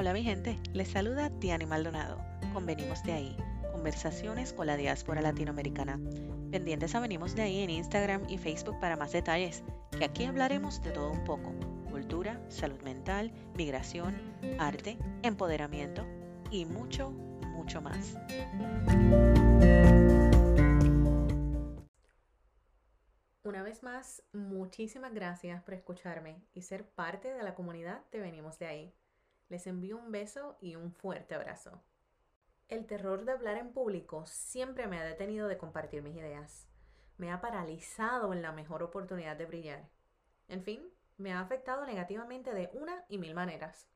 Hola mi gente, les saluda Tiani Maldonado. Convenimos de ahí, conversaciones con la diáspora latinoamericana. Pendientes a Venimos de ahí en Instagram y Facebook para más detalles, que aquí hablaremos de todo un poco. Cultura, salud mental, migración, arte, empoderamiento y mucho, mucho más. Una vez más, muchísimas gracias por escucharme y ser parte de la comunidad de Venimos de ahí. Les envío un beso y un fuerte abrazo. El terror de hablar en público siempre me ha detenido de compartir mis ideas. Me ha paralizado en la mejor oportunidad de brillar. En fin, me ha afectado negativamente de una y mil maneras.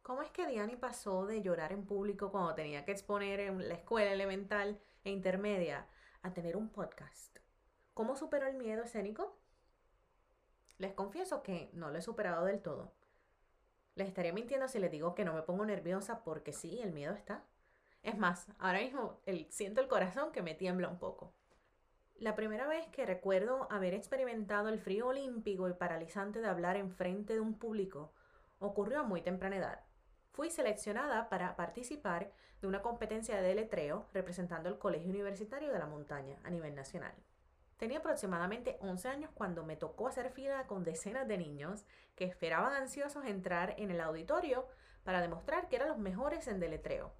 ¿Cómo es que Diani pasó de llorar en público cuando tenía que exponer en la escuela elemental e intermedia a tener un podcast? ¿Cómo superó el miedo escénico? Les confieso que no lo he superado del todo. Les estaría mintiendo si les digo que no me pongo nerviosa porque sí, el miedo está. Es más, ahora mismo siento el corazón que me tiembla un poco. La primera vez que recuerdo haber experimentado el frío olímpico y paralizante de hablar en frente de un público ocurrió a muy temprana edad. Fui seleccionada para participar de una competencia de letreo representando el Colegio Universitario de la Montaña a nivel nacional. Tenía aproximadamente 11 años cuando me tocó hacer fila con decenas de niños que esperaban ansiosos entrar en el auditorio para demostrar que eran los mejores en deletreo.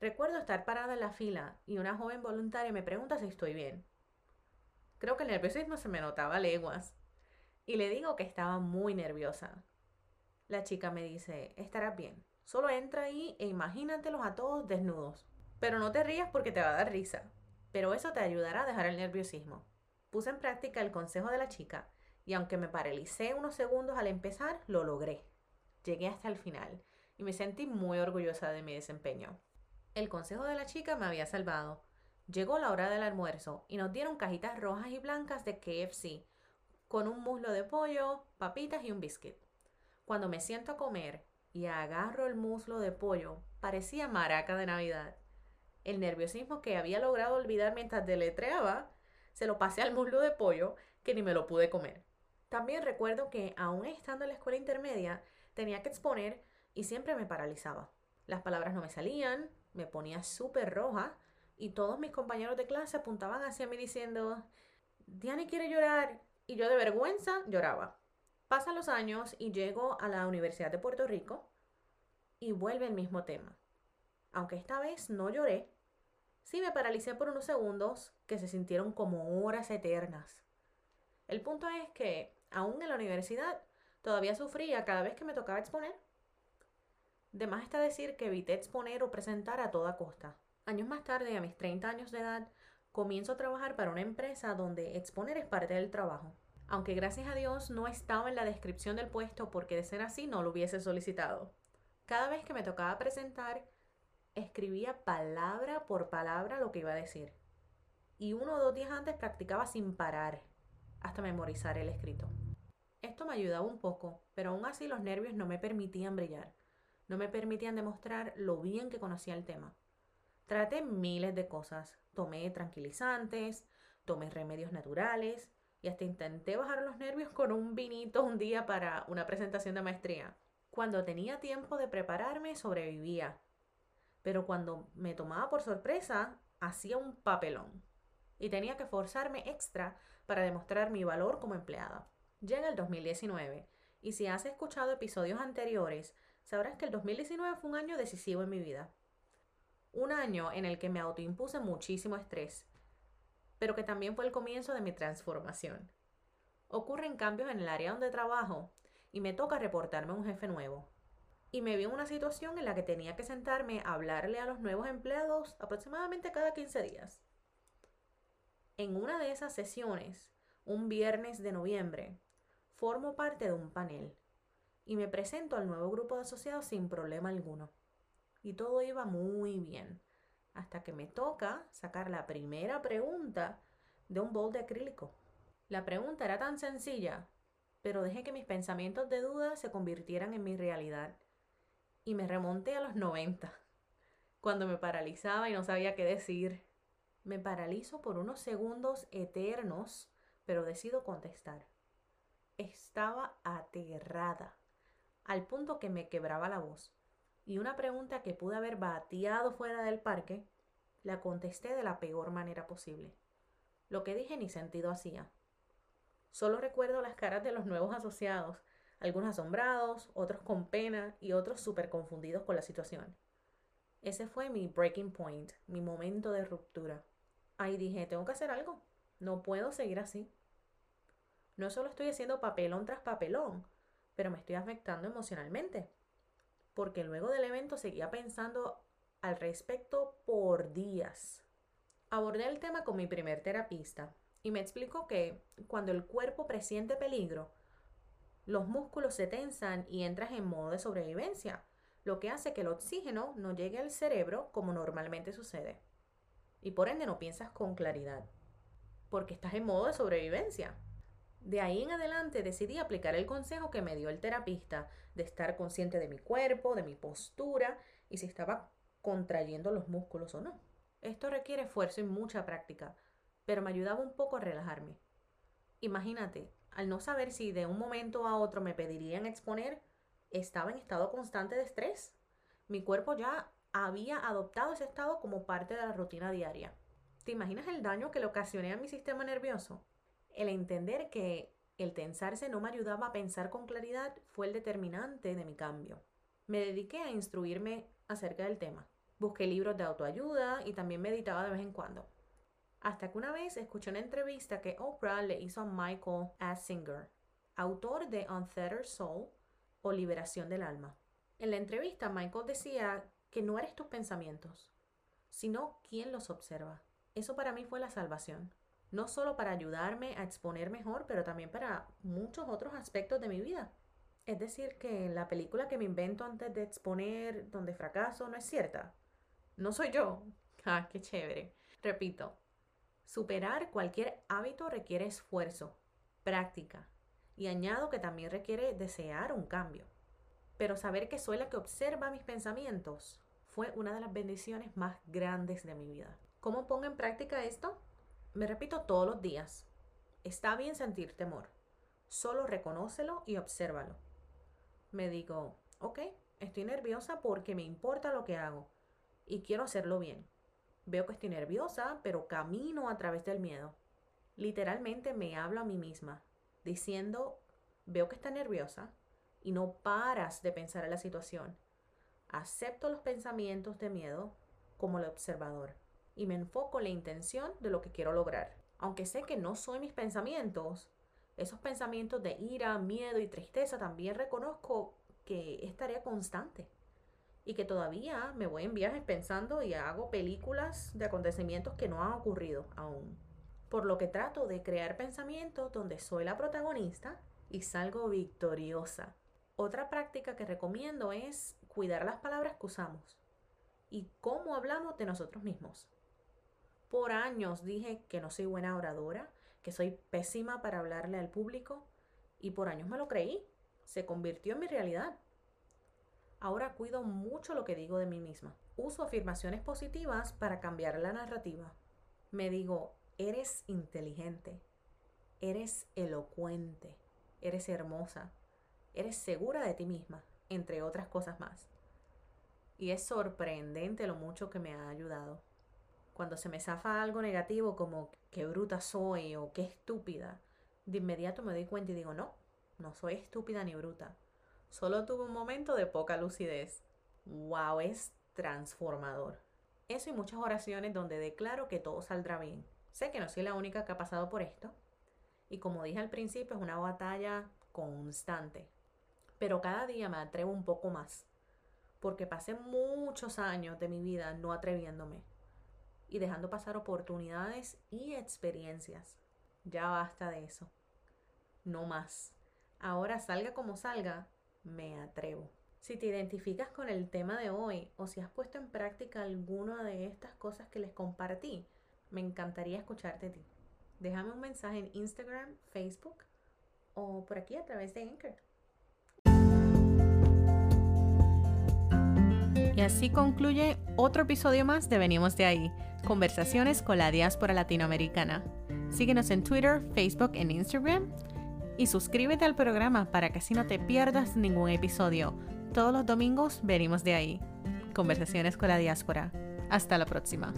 Recuerdo estar parada en la fila y una joven voluntaria me pregunta si estoy bien. Creo que el nerviosismo se me notaba leguas. Y le digo que estaba muy nerviosa. La chica me dice, estarás bien. Solo entra ahí e imagínatelos a todos desnudos. Pero no te rías porque te va a dar risa. Pero eso te ayudará a dejar el nerviosismo. Puse en práctica el consejo de la chica y aunque me paralicé unos segundos al empezar, lo logré. Llegué hasta el final y me sentí muy orgullosa de mi desempeño. El consejo de la chica me había salvado. Llegó la hora del almuerzo y nos dieron cajitas rojas y blancas de KFC, con un muslo de pollo, papitas y un biscuit. Cuando me siento a comer y agarro el muslo de pollo, parecía maraca de Navidad. El nerviosismo que había logrado olvidar mientras deletreaba se lo pasé al muslo de pollo que ni me lo pude comer. También recuerdo que, aún estando en la escuela intermedia, tenía que exponer y siempre me paralizaba. Las palabras no me salían, me ponía súper roja y todos mis compañeros de clase apuntaban hacia mí diciendo, Diane quiere llorar. Y yo de vergüenza lloraba. Pasan los años y llego a la Universidad de Puerto Rico y vuelve el mismo tema. Aunque esta vez no lloré, Sí me paralicé por unos segundos que se sintieron como horas eternas. El punto es que, aún en la universidad, todavía sufría cada vez que me tocaba exponer. De más está decir que evité exponer o presentar a toda costa. Años más tarde, a mis 30 años de edad, comienzo a trabajar para una empresa donde exponer es parte del trabajo. Aunque gracias a Dios no estaba en la descripción del puesto porque de ser así no lo hubiese solicitado. Cada vez que me tocaba presentar, escribía palabra por palabra lo que iba a decir. Y uno o dos días antes practicaba sin parar hasta memorizar el escrito. Esto me ayudaba un poco, pero aún así los nervios no me permitían brillar, no me permitían demostrar lo bien que conocía el tema. Traté miles de cosas, tomé tranquilizantes, tomé remedios naturales y hasta intenté bajar los nervios con un vinito un día para una presentación de maestría. Cuando tenía tiempo de prepararme, sobrevivía, pero cuando me tomaba por sorpresa, hacía un papelón y tenía que forzarme extra para demostrar mi valor como empleada. Llega el 2019 y si has escuchado episodios anteriores, sabrás que el 2019 fue un año decisivo en mi vida. Un año en el que me autoimpuse muchísimo estrés, pero que también fue el comienzo de mi transformación. Ocurren cambios en el área donde trabajo y me toca reportarme a un jefe nuevo, y me vi en una situación en la que tenía que sentarme a hablarle a los nuevos empleados aproximadamente cada 15 días. En una de esas sesiones, un viernes de noviembre, formo parte de un panel y me presento al nuevo grupo de asociados sin problema alguno. Y todo iba muy bien, hasta que me toca sacar la primera pregunta de un bol de acrílico. La pregunta era tan sencilla, pero dejé que mis pensamientos de duda se convirtieran en mi realidad y me remonté a los 90, cuando me paralizaba y no sabía qué decir. Me paralizo por unos segundos eternos, pero decido contestar. Estaba aterrada, al punto que me quebraba la voz. Y una pregunta que pude haber bateado fuera del parque, la contesté de la peor manera posible. Lo que dije ni sentido hacía. Solo recuerdo las caras de los nuevos asociados, algunos asombrados, otros con pena y otros súper confundidos con la situación. Ese fue mi breaking point, mi momento de ruptura. Ahí dije, tengo que hacer algo. No puedo seguir así. No solo estoy haciendo papelón tras papelón, pero me estoy afectando emocionalmente. Porque luego del evento seguía pensando al respecto por días. Abordé el tema con mi primer terapista y me explicó que cuando el cuerpo presiente peligro, los músculos se tensan y entras en modo de sobrevivencia, lo que hace que el oxígeno no llegue al cerebro como normalmente sucede. Y por ende no piensas con claridad, porque estás en modo de sobrevivencia. De ahí en adelante decidí aplicar el consejo que me dio el terapista de estar consciente de mi cuerpo, de mi postura y si estaba contrayendo los músculos o no. Esto requiere esfuerzo y mucha práctica, pero me ayudaba un poco a relajarme. Imagínate, al no saber si de un momento a otro me pedirían exponer, estaba en estado constante de estrés. Mi cuerpo ya había adoptado ese estado como parte de la rutina diaria. ¿Te imaginas el daño que le ocasioné a mi sistema nervioso? El entender que el tensarse no me ayudaba a pensar con claridad fue el determinante de mi cambio. Me dediqué a instruirme acerca del tema. Busqué libros de autoayuda y también meditaba de vez en cuando. Hasta que una vez escuché una entrevista que Oprah le hizo a Michael Assinger, autor de Untethered Soul o Liberación del Alma. En la entrevista, Michael decía que no eres tus pensamientos, sino quien los observa. Eso para mí fue la salvación. No solo para ayudarme a exponer mejor, pero también para muchos otros aspectos de mi vida. Es decir, que la película que me invento antes de exponer, donde fracaso, no es cierta. No soy yo. Ah, qué chévere. Repito, Superar cualquier hábito requiere esfuerzo, práctica, y añado que también requiere desear un cambio. Pero saber que soy la que observa mis pensamientos fue una de las bendiciones más grandes de mi vida. ¿Cómo pongo en práctica esto? Me repito todos los días. Está bien sentir temor. Solo reconócelo y obsérvalo. Me digo, ok, estoy nerviosa porque me importa lo que hago y quiero hacerlo bien. Veo que estoy nerviosa, pero camino a través del miedo. Literalmente me hablo a mí misma, diciendo, veo que estás nerviosa y no paras de pensar en la situación. Acepto los pensamientos de miedo como el observador y me enfoco en la intención de lo que quiero lograr. Aunque sé que no soy mis pensamientos, esos pensamientos de ira, miedo y tristeza también reconozco que es tarea constante y que todavía me voy en viajes pensando y hago películas de acontecimientos que no han ocurrido aún. Por lo que trato de crear pensamientos donde soy la protagonista y salgo victoriosa. Otra práctica que recomiendo es cuidar las palabras que usamos y cómo hablamos de nosotros mismos. Por años dije que no soy buena oradora, que soy pésima para hablarle al público y por años me lo creí. Se convirtió en mi realidad. Ahora cuido mucho lo que digo de mí misma. Uso afirmaciones positivas para cambiar la narrativa. Me digo, eres inteligente, eres elocuente, eres hermosa, eres segura de ti misma, entre otras cosas más. Y es sorprendente lo mucho que me ha ayudado. Cuando se me zafa algo negativo como qué bruta soy o qué estúpida, de inmediato me doy cuenta y digo, no, no soy estúpida ni bruta. Solo tuve un momento de poca lucidez. ¡Wow! Es transformador. Eso y muchas oraciones donde declaro que todo saldrá bien. Sé que no soy la única que ha pasado por esto. Y como dije al principio, es una batalla constante. Pero cada día me atrevo un poco más. Porque pasé muchos años de mi vida no atreviéndome. Y dejando pasar oportunidades y experiencias. Ya basta de eso. No más. Ahora salga como salga, me atrevo. Si te identificas con el tema de hoy o si has puesto en práctica alguna de estas cosas que les compartí, me encantaría escucharte a ti. Déjame un mensaje en Instagram, Facebook o por aquí a través de Anchor. Y así concluye otro episodio más de Venimos de ahí, conversaciones con la diáspora latinoamericana. Síguenos en Twitter, Facebook e Instagram y suscríbete al programa para que así no te pierdas ningún episodio. Todos los domingos venimos de ahí. Conversaciones con la diáspora. Hasta la próxima.